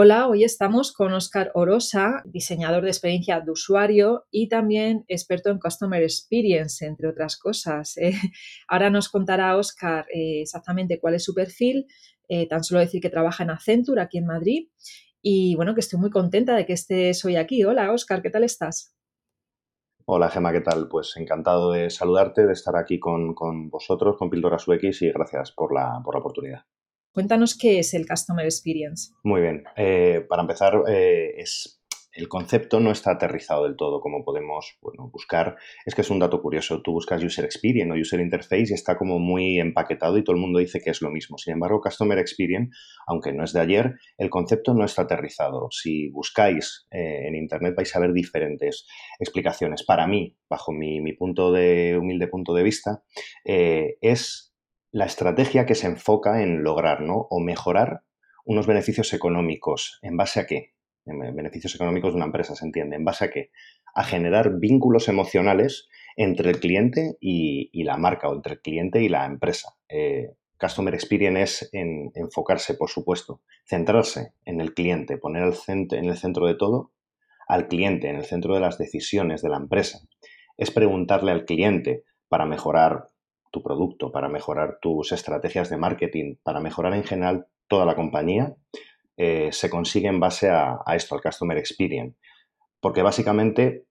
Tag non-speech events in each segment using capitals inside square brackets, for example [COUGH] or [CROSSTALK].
Hola, hoy estamos con Oscar Orosa, diseñador de experiencia de usuario y también experto en Customer Experience, entre otras cosas. Eh, [LAUGHS] ahora nos contará Oscar eh, exactamente cuál es su perfil, eh, tan solo decir que trabaja en Accenture aquí en Madrid y bueno, que estoy muy contenta de que estés hoy aquí. Hola, Oscar, ¿qué tal estás? Hola Gema, ¿qué tal? Pues encantado de saludarte, de estar aquí con, vosotros, con Píldoras UX y gracias por la, por la oportunidad. Cuéntanos qué es el Customer Experience. Muy bien. Eh, para empezar, eh, es, el concepto no está aterrizado del todo como podemos bueno, buscar. Es que es un dato curioso. Tú buscas User Experience o User Interface y está como muy empaquetado y todo el mundo dice que es lo mismo. Sin embargo, Customer Experience, aunque no es de ayer, el concepto no está aterrizado. Si buscáis eh, en Internet vais a ver diferentes explicaciones. Para mí, bajo mi, punto de humilde punto de vista, es la estrategia que se enfoca en lograr ¿no? o mejorar unos beneficios económicos. ¿En base a qué? beneficios económicos de una empresa, se entiende. ¿En base a qué? A generar vínculos emocionales entre el cliente y, la marca o entre el cliente y la empresa. Eh, Customer Experience es en, enfocarse, por supuesto, centrarse en el cliente, poner el en el centro de todo al cliente, en el centro de las decisiones de la empresa. Es preguntarle al cliente para mejorar tu producto, para mejorar tus estrategias de marketing, para mejorar en general toda la compañía, eh, se consigue en base a, esto, al Customer Experience. Porque básicamente,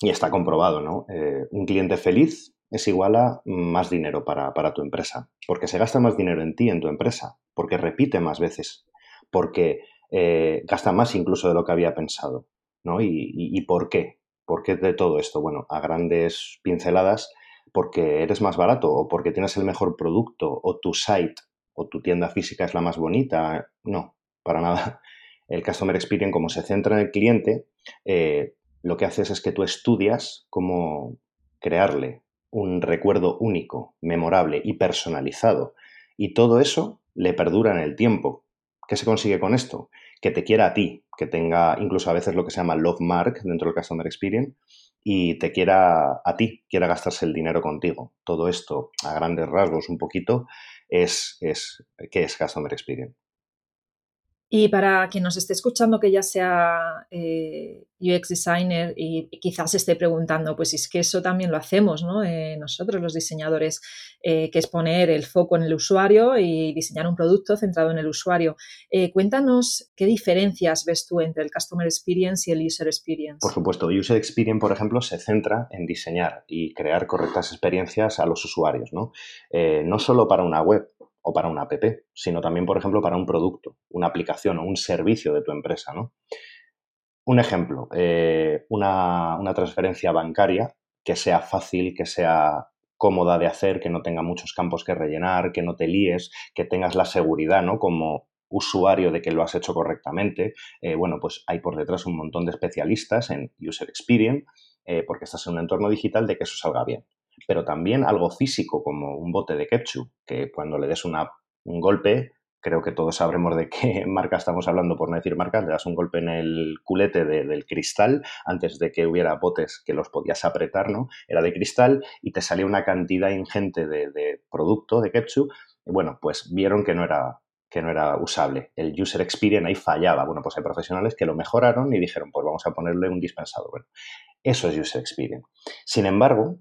y está comprobado, ¿no? Eh, un cliente feliz es igual a más dinero para, tu empresa, porque se gasta más dinero en ti, en tu empresa, porque repite más veces, porque eh, gasta más incluso de lo que había pensado. ¿no? ¿Y, y por qué? ¿Por qué de todo esto? Bueno, a grandes pinceladas, porque eres más barato o porque tienes el mejor producto o tu site o tu tienda física es la más bonita. No, para nada. [LAUGHS] El Customer Experience, como se centra en el cliente, eh, lo que haces es que tú estudias cómo crearle un recuerdo único, memorable y personalizado. Y todo eso le perdura en el tiempo. ¿Qué se consigue con esto? Que te quiera a ti, que tenga incluso a veces lo que se llama love mark dentro del Customer Experience y te quiera a ti, quiera gastarse el dinero contigo. Todo esto, a grandes rasgos, un poquito, es, es ¿qué es Customer Experience? Y para quien nos esté escuchando que ya sea eh, UX designer y, quizás esté preguntando, pues es que eso también lo hacemos, ¿no? Eh, nosotros los diseñadores, eh, que es poner el foco en el usuario y diseñar un producto centrado en el usuario. cuéntanos qué diferencias ves tú entre el Customer Experience y el User Experience. Por supuesto, User Experience, por ejemplo, se centra en diseñar y crear correctas experiencias a los usuarios, ¿no? no solo para una web, o para una app, sino también, por ejemplo, para un producto, una aplicación o un servicio de tu empresa. ¿no? Un ejemplo, eh, una, transferencia bancaria que sea fácil, que sea cómoda de hacer, que no tenga muchos campos que rellenar, que no te líes, que tengas la seguridad, ¿no? Como usuario de que lo has hecho correctamente. Eh, bueno, pues hay por detrás un montón de especialistas en User Experience, eh, porque estás en un entorno digital de que eso salga bien pero también algo físico como un bote de ketchup, que cuando le des un golpe, creo que todos sabremos de qué [LAUGHS] marca estamos hablando, por no decir marca, le das un golpe en el culete del cristal, antes de que hubiera botes que los podías apretar, ¿no? Era de cristal y te salía una cantidad ingente de, producto, de ketchup, bueno, pues vieron que no era que no era usable. El user experience ahí fallaba. Bueno, pues hay profesionales que lo mejoraron y dijeron, pues vamos a ponerle un dispensador. Bueno, eso es user experience. Sin embargo,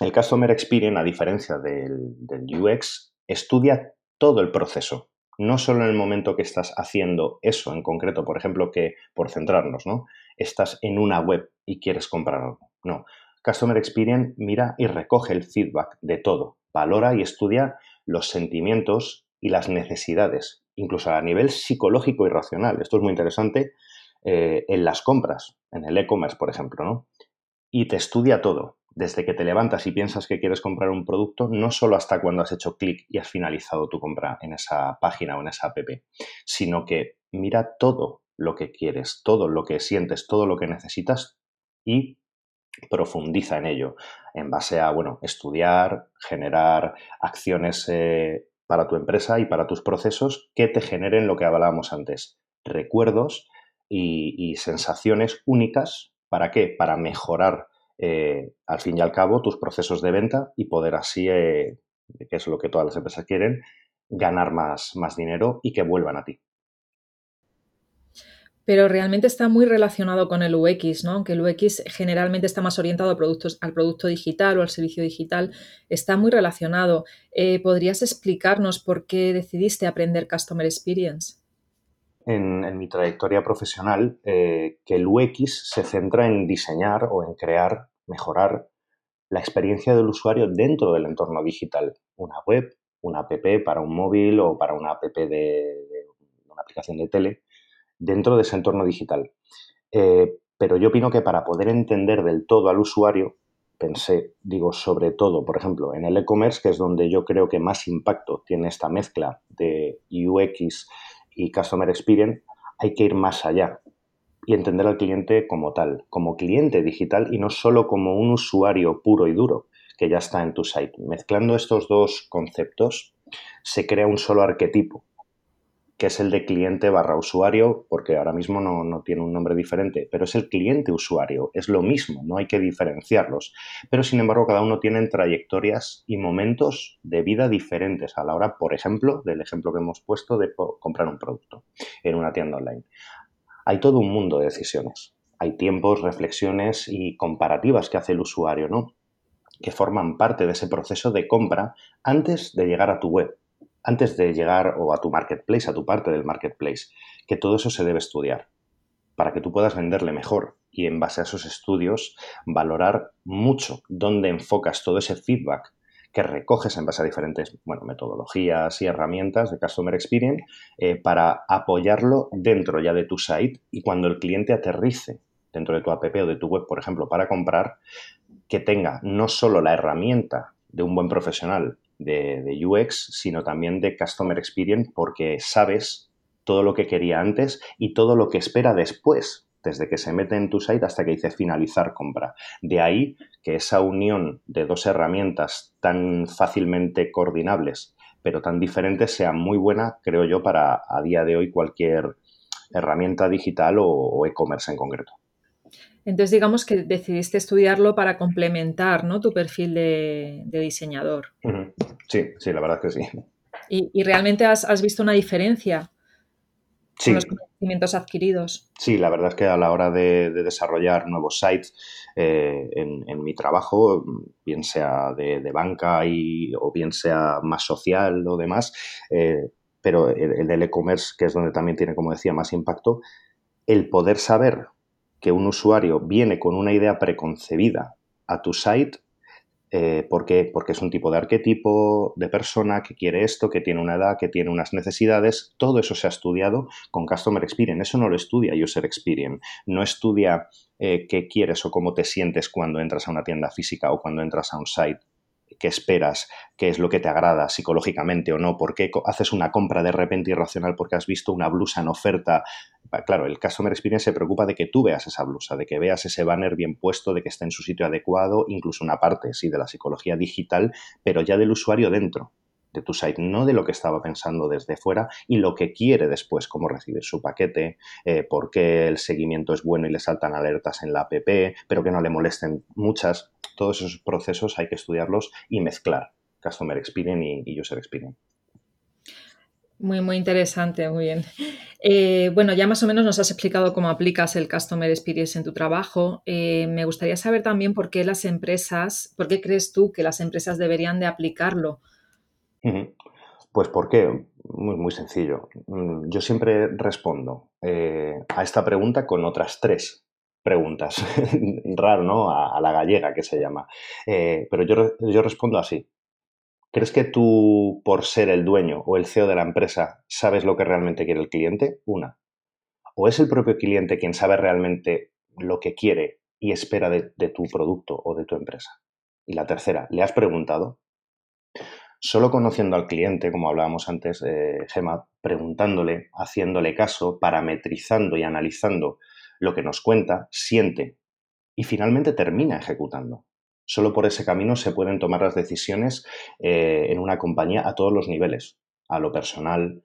el Customer Experience, a diferencia del, UX, estudia todo el proceso, no solo en el momento que estás haciendo eso en concreto, por ejemplo, que por centrarnos, ¿no? Estás en una web y quieres comprar algo. No. Customer Experience mira y recoge el feedback de todo, valora y estudia los sentimientos y las necesidades, incluso a nivel psicológico y racional. Esto es muy interesante eh, en las compras, en el e-commerce, por ejemplo, ¿no? Y te estudia todo, desde que te levantas y piensas que quieres comprar un producto, no solo hasta cuando has hecho clic y has finalizado tu compra en esa página o en esa app, sino que mira todo lo que quieres, todo lo que sientes, todo lo que necesitas y profundiza en ello en base a, bueno, estudiar, generar acciones eh, para tu empresa y para tus procesos que te generen lo que hablábamos antes, recuerdos y, sensaciones únicas. ¿Para qué? Para mejorar eh, al fin y al cabo tus procesos de venta y poder así, eh, que es lo que todas las empresas quieren, ganar más, más dinero y que vuelvan a ti pero realmente está muy relacionado con el UX, ¿no? Aunque el UX generalmente está más orientado a productos, al producto digital o al servicio digital, está muy relacionado. Eh, ¿Podrías explicarnos por qué decidiste aprender Customer Experience? En, mi trayectoria profesional, eh, que el UX se centra en diseñar o en crear, mejorar la experiencia del usuario dentro del entorno digital. Una web, una app para un móvil o para una app de, una aplicación de tele dentro de ese entorno digital. Eh, pero yo opino que para poder entender del todo al usuario, pensé, digo, sobre todo, por ejemplo, en el e-commerce, que es donde yo creo que más impacto tiene esta mezcla de UX y Customer Experience, hay que ir más allá y entender al cliente como tal, como cliente digital y no solo como un usuario puro y duro que ya está en tu site. Mezclando estos dos conceptos se crea un solo arquetipo que es el de cliente barra usuario, porque ahora mismo no, tiene un nombre diferente, pero es el cliente usuario, es lo mismo, no hay que diferenciarlos. Pero sin embargo, cada uno tiene trayectorias y momentos de vida diferentes a la hora, por ejemplo, del ejemplo que hemos puesto de comprar un producto en una tienda online. Hay todo un mundo de decisiones. Hay tiempos, reflexiones y comparativas que hace el usuario, ¿no? Que forman parte de ese proceso de compra antes de llegar a tu web antes de llegar o a tu marketplace, a tu parte del marketplace, que todo eso se debe estudiar para que tú puedas venderle mejor y en base a esos estudios valorar mucho dónde enfocas todo ese feedback que recoges en base a diferentes bueno, metodologías y herramientas de Customer Experience eh, para apoyarlo dentro ya de tu site y cuando el cliente aterrice dentro de tu app o de tu web, por ejemplo, para comprar, que tenga no solo la herramienta de un buen profesional de, UX, sino también de Customer Experience, porque sabes todo lo que quería antes y todo lo que espera después, desde que se mete en tu site hasta que dice finalizar compra. De ahí que esa unión de dos herramientas tan fácilmente coordinables, pero tan diferentes, sea muy buena, creo yo, para a día de hoy cualquier herramienta digital o e-commerce en concreto. Entonces, digamos que decidiste estudiarlo para complementar ¿no? tu perfil de, diseñador. Sí, sí, la verdad es que sí. ¿Y, realmente has, visto una diferencia con los conocimientos adquiridos? Sí, la verdad es que a la hora de, desarrollar nuevos sites eh, en, mi trabajo, bien sea de, banca y, o bien sea más social o demás, eh, pero el, el del e-commerce, que es donde también tiene, como decía, más impacto, el poder saber que un usuario viene con una idea preconcebida a tu site. Eh, ¿Por qué? Porque es un tipo de arquetipo de persona que quiere esto, que tiene una edad, que tiene unas necesidades. Todo eso se ha estudiado con Customer Experience. Eso no lo estudia User Experience. No estudia eh, qué quieres o cómo te sientes cuando entras a una tienda física o cuando entras a un site qué esperas, qué es lo que te agrada psicológicamente o no, por qué haces una compra de repente irracional porque has visto una blusa en oferta. Claro, el Customer Experience se preocupa de que tú veas esa blusa, de que veas ese banner bien puesto, de que esté en su sitio adecuado, incluso una parte, sí, de la psicología digital, pero ya del usuario dentro de tu site, no de lo que estaba pensando desde fuera y lo que quiere después, cómo recibir su paquete, eh, por qué el seguimiento es bueno y le saltan alertas en la app, pero que no le molesten muchas todos esos procesos hay que estudiarlos y mezclar Customer Experience y, User Experience. Muy, muy interesante, muy bien. Eh, bueno, ya más o menos nos has explicado cómo aplicas el Customer Experience en tu trabajo. Eh, me gustaría saber también por qué las empresas, por qué crees tú que las empresas deberían de aplicarlo. Pues ¿por qué? Muy, muy sencillo. Mm, yo siempre respondo eh, a esta pregunta con otras tres preguntas. [LAUGHS] Raro, ¿no? A, la gallega que se llama. Pero yo, yo respondo así. ¿Crees que tú, por ser el dueño o el CEO de la empresa, sabes lo que realmente quiere el cliente? Una. ¿O es el propio cliente quien sabe realmente lo que quiere y espera de, tu producto o de tu empresa? Y la tercera, ¿le has preguntado? Solo conociendo al cliente, como hablábamos antes, eh, Gema, preguntándole, haciéndole caso, parametrizando y analizando lo que nos cuenta, siente y finalmente termina ejecutando. Solo por ese camino se pueden tomar las decisiones eh, en una compañía a todos los niveles, a lo personal,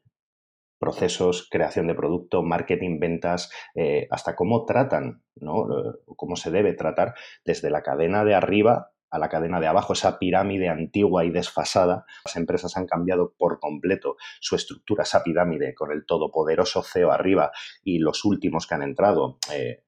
procesos, creación de producto, marketing, ventas, eh, hasta cómo tratan, ¿no? cómo se debe tratar desde la cadena de arriba a la cadena de abajo, esa pirámide antigua y desfasada. Las empresas han cambiado por completo su estructura, esa pirámide con el todopoderoso CEO arriba y los últimos que han entrado, eh,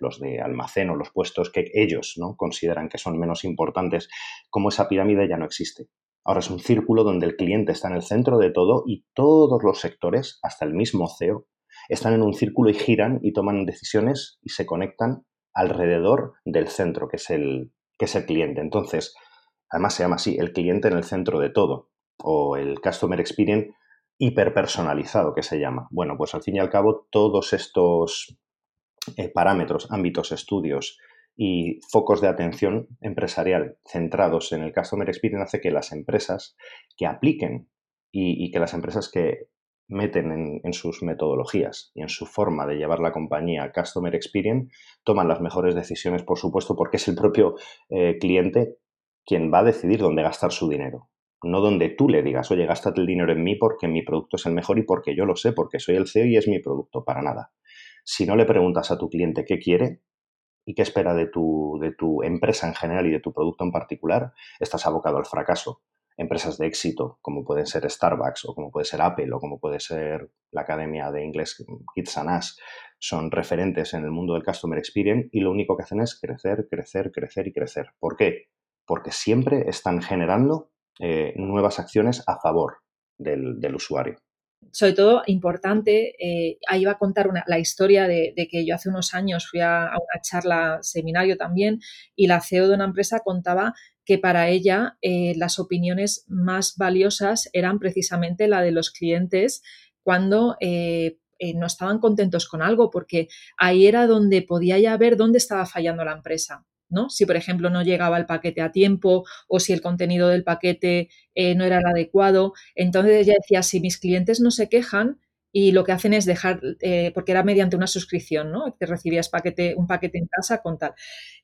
los de almacén o los puestos que ellos ¿no? consideran que son menos importantes, como esa pirámide ya no existe. Ahora es un círculo donde el cliente está en el centro de todo y todos los sectores, hasta el mismo CEO, están en un círculo y giran y toman decisiones y se conectan alrededor del centro, que es el, que es el cliente. Entonces, además se llama así, el cliente en el centro de todo, o el Customer Experience hiperpersonalizado, que se llama. Bueno, pues al fin y al cabo, todos estos eh, parámetros, ámbitos, estudios y focos de atención empresarial centrados en el Customer Experience hace que las empresas que apliquen y, que las empresas que meten en, sus metodologías y en su forma de llevar la compañía Customer Experience toman las mejores decisiones, por supuesto, porque es el propio eh, cliente quien va a decidir dónde gastar su dinero. No donde tú le digas, oye, gástate el dinero en mí porque mi producto es el mejor y porque yo lo sé, porque soy el CEO y es mi producto, para nada. Si no le preguntas a tu cliente qué quiere y qué espera de tu, de tu empresa en general y de tu producto en particular, estás abocado al fracaso. Empresas de éxito, como pueden ser Starbucks o como puede ser Apple o como puede ser la Academia de Inglés Kids and son referentes en el mundo del Customer Experience y lo único que hacen es crecer, crecer, crecer y crecer. ¿Por qué? Porque siempre están generando eh, nuevas acciones a favor del usuario sobre todo importante, eh, ahí va a contar la historia de, que yo hace unos años fui a, una charla, seminario también, y la CEO de una empresa contaba que para ella eh, las opiniones más valiosas eran precisamente la de los clientes cuando eh, no estaban contentos con algo, porque ahí era donde podía ya ver dónde estaba fallando la empresa. ¿No? Si, por ejemplo, no llegaba el paquete a tiempo o si el contenido del paquete eh, no era el adecuado. Entonces ella decía, si mis clientes no se quejan y lo que hacen es dejar, eh, porque era mediante una suscripción, ¿no? Que recibías paquete, un paquete en casa con tal.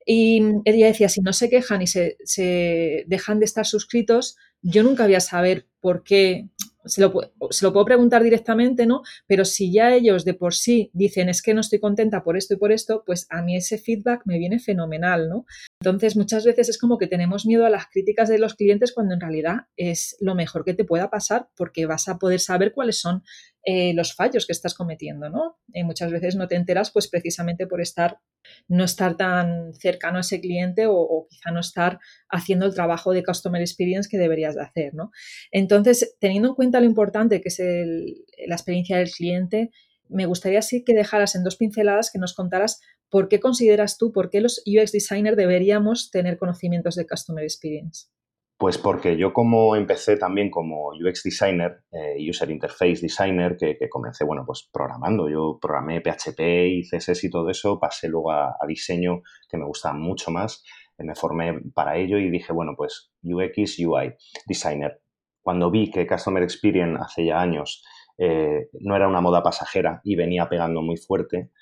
Y ella decía, si no se quejan y se, se dejan de estar suscritos, yo nunca voy a saber por qué se lo, puedo preguntar directamente, ¿no? Pero si ya ellos de por sí dicen es que no estoy contenta por esto y por esto, pues a mí ese feedback me viene fenomenal, ¿no? Entonces muchas veces es como que tenemos miedo a las críticas de los clientes cuando en realidad es lo mejor que te pueda pasar porque vas a poder saber cuáles son eh, los fallos que estás cometiendo, ¿no? Y muchas veces no te enteras pues precisamente por estar, no estar tan cercano a ese cliente o, quizá no estar haciendo el trabajo de customer experience que deberías de hacer, ¿no? Entonces, teniendo en cuenta lo importante que es la experiencia del cliente, me gustaría sí que dejaras en dos pinceladas que nos contaras por qué consideras tú, por qué los UX designers deberíamos tener conocimientos de customer experience. Pues porque yo como empecé también como UX designer, eh, user interface designer, que, comencé, bueno, pues programando. Yo programé PHP y CSS y todo eso, pasé luego a, diseño, que me gusta mucho más. Eh, me formé para ello y dije, bueno, pues UX, UI, designer. Cuando vi que Customer Experience hace ya años eh, no era una moda pasajera y venía pegando muy fuerte,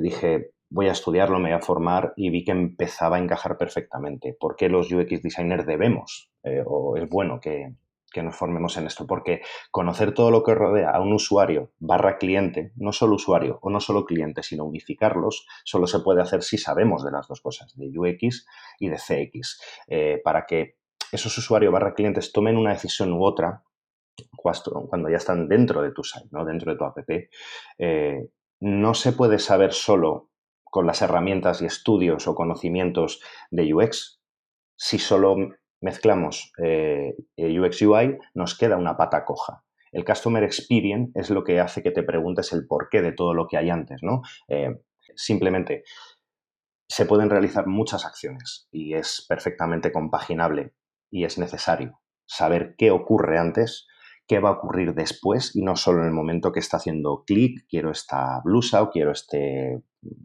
dije, voy a estudiarlo, me voy a formar y vi que empezaba a encajar perfectamente. ¿Por qué los UX designers debemos eh, o es bueno que, nos formemos en esto? Porque conocer todo lo que rodea a un usuario barra cliente, no solo usuario o no solo cliente, sino unificarlos, solo se puede hacer si sabemos de las dos cosas, de UX y de CX, eh, para que esos usuarios barra clientes tomen una decisión u otra cuando ya están dentro de tu site, ¿no? dentro de tu app, eh, no se puede saber solo con las herramientas y estudios o conocimientos de UX. Si solo mezclamos eh, UX UI, nos queda una pata coja. El Customer Experience es lo que hace que te preguntes el porqué de todo lo que hay antes, ¿no? Eh, simplemente se pueden realizar muchas acciones y es perfectamente compaginable y es necesario saber qué ocurre antes, qué va a ocurrir después y no solo en el momento que está haciendo clic, quiero esta blusa o quiero este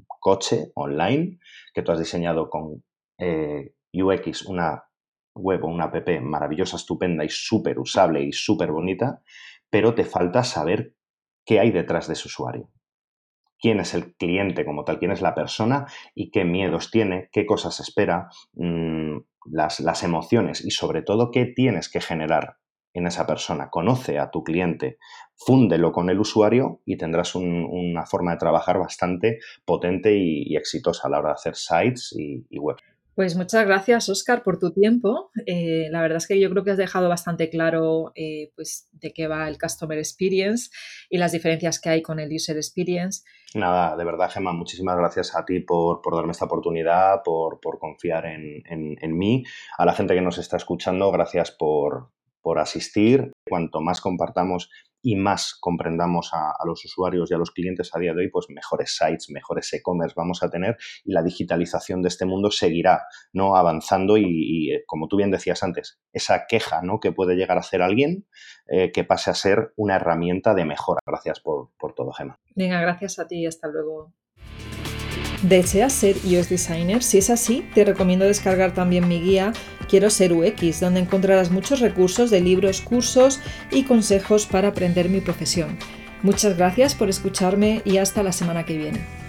coche online que tú has diseñado con eh, UX, una web o una app maravillosa, estupenda y súper usable y súper bonita, pero te falta saber qué hay detrás de ese usuario. quién es el cliente como tal, quién es la persona y qué miedos tiene, qué cosas espera, mm, las, las emociones y sobre todo qué tienes que generar en esa persona. Conoce a tu cliente, fúndelo con el usuario y tendrás una forma de trabajar bastante potente y, exitosa a la hora de hacer sites y, y web. Pues muchas gracias, Oscar, por tu tiempo. Eh, la verdad es que yo creo que has dejado bastante claro eh, pues, de qué va el Customer Experience y las diferencias que hay con el User Experience. Nada, de verdad, Gemma, muchísimas gracias a ti por, darme esta oportunidad, por, confiar en, en, mí. A la gente que nos está escuchando, gracias por, por asistir. Cuanto más compartamos y más comprendamos a, los usuarios y a los clientes a día de hoy, pues mejores sites, mejores e-commerce vamos a tener y la digitalización de este mundo seguirá ¿no? avanzando y, eh, como tú bien decías antes, esa queja ¿no? que puede llegar a hacer alguien eh, que pase a ser una herramienta de mejora. Gracias por, por todo, Gemma. Venga, gracias a ti y hasta luego. ¿Deseas ser UX Designer? Si es así, te recomiendo descargar también mi guía Quiero ser UX, donde encontrarás muchos recursos de libros, cursos y consejos para aprender mi profesión. Muchas gracias por escucharme y hasta la semana que viene.